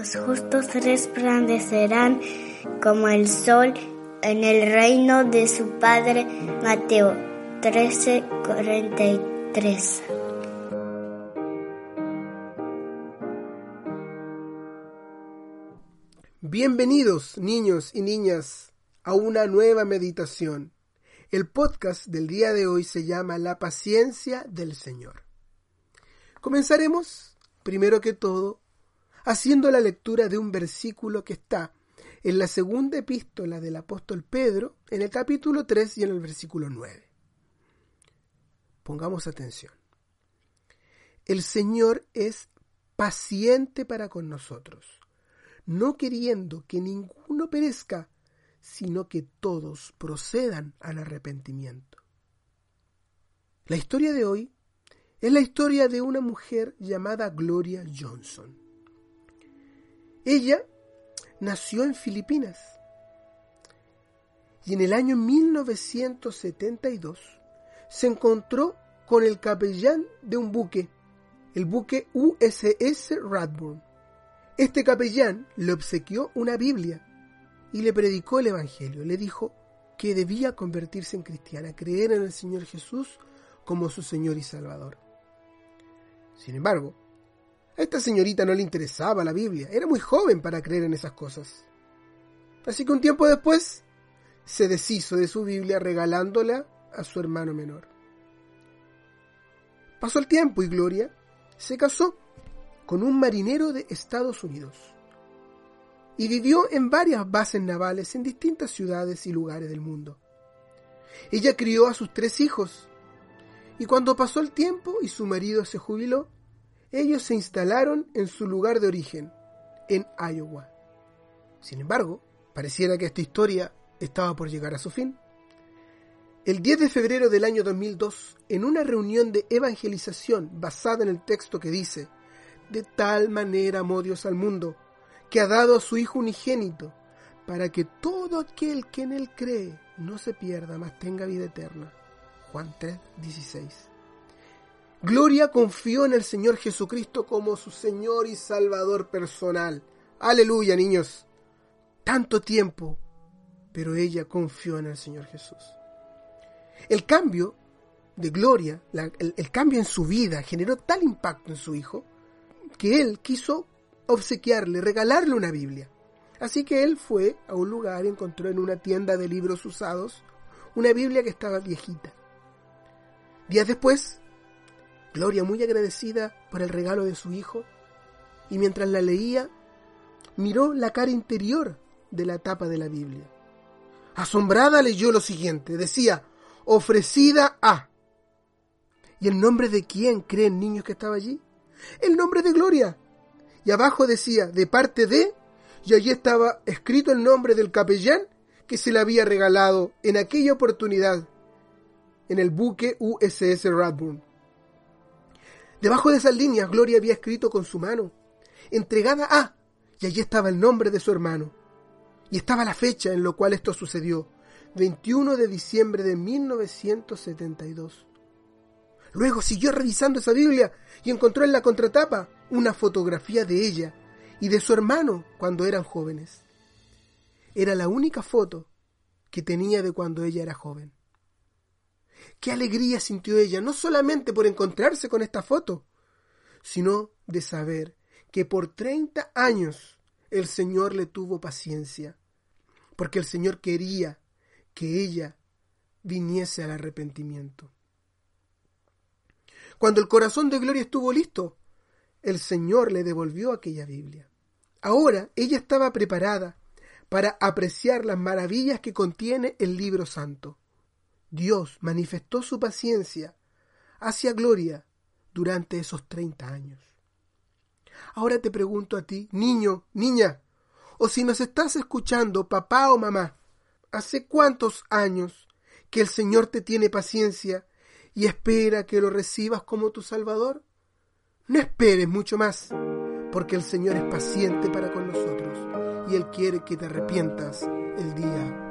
Los justos resplandecerán como el sol en el reino de su Padre. Mateo 13, 43. Bienvenidos, niños y niñas, a una nueva meditación. El podcast del día de hoy se llama La paciencia del Señor. Comenzaremos, primero que todo, haciendo la lectura de un versículo que está en la segunda epístola del apóstol Pedro, en el capítulo 3 y en el versículo 9. Pongamos atención. El Señor es paciente para con nosotros, no queriendo que ninguno perezca, sino que todos procedan al arrepentimiento. La historia de hoy es la historia de una mujer llamada Gloria Johnson. Ella nació en Filipinas y en el año 1972 se encontró con el capellán de un buque, el buque USS Radburn. Este capellán le obsequió una Biblia y le predicó el Evangelio. Le dijo que debía convertirse en cristiana, creer en el Señor Jesús como su Señor y Salvador. Sin embargo, a esta señorita no le interesaba la Biblia, era muy joven para creer en esas cosas. Así que un tiempo después se deshizo de su Biblia regalándola a su hermano menor. Pasó el tiempo y Gloria se casó con un marinero de Estados Unidos y vivió en varias bases navales en distintas ciudades y lugares del mundo. Ella crió a sus tres hijos y cuando pasó el tiempo y su marido se jubiló, ellos se instalaron en su lugar de origen, en Iowa. Sin embargo, pareciera que esta historia estaba por llegar a su fin. El 10 de febrero del año 2002, en una reunión de evangelización basada en el texto que dice, de tal manera amó Dios al mundo, que ha dado a su Hijo unigénito, para que todo aquel que en él cree no se pierda, mas tenga vida eterna. Juan 3, 16. Gloria confió en el Señor Jesucristo como su Señor y Salvador personal. Aleluya, niños. Tanto tiempo, pero ella confió en el Señor Jesús. El cambio de Gloria, el, el cambio en su vida generó tal impacto en su hijo que él quiso obsequiarle, regalarle una Biblia. Así que él fue a un lugar y encontró en una tienda de libros usados una Biblia que estaba viejita. Días después, Gloria, muy agradecida por el regalo de su hijo, y mientras la leía, miró la cara interior de la tapa de la Biblia. Asombrada leyó lo siguiente, decía, ofrecida a. ¿Y el nombre de quién creen niños que estaba allí? El nombre de Gloria. Y abajo decía, de parte de, y allí estaba escrito el nombre del capellán que se le había regalado en aquella oportunidad en el buque USS Radburn. Debajo de esas líneas, Gloria había escrito con su mano, entregada a, y allí estaba el nombre de su hermano. Y estaba la fecha en la cual esto sucedió, 21 de diciembre de 1972. Luego siguió revisando esa Biblia y encontró en la contratapa una fotografía de ella y de su hermano cuando eran jóvenes. Era la única foto que tenía de cuando ella era joven. Qué alegría sintió ella, no solamente por encontrarse con esta foto, sino de saber que por 30 años el Señor le tuvo paciencia, porque el Señor quería que ella viniese al arrepentimiento. Cuando el corazón de Gloria estuvo listo, el Señor le devolvió aquella Biblia. Ahora ella estaba preparada para apreciar las maravillas que contiene el libro santo. Dios manifestó su paciencia hacia Gloria durante esos 30 años. Ahora te pregunto a ti, niño, niña, o si nos estás escuchando, papá o mamá, ¿hace cuántos años que el Señor te tiene paciencia y espera que lo recibas como tu Salvador? No esperes mucho más, porque el Señor es paciente para con nosotros y Él quiere que te arrepientas el día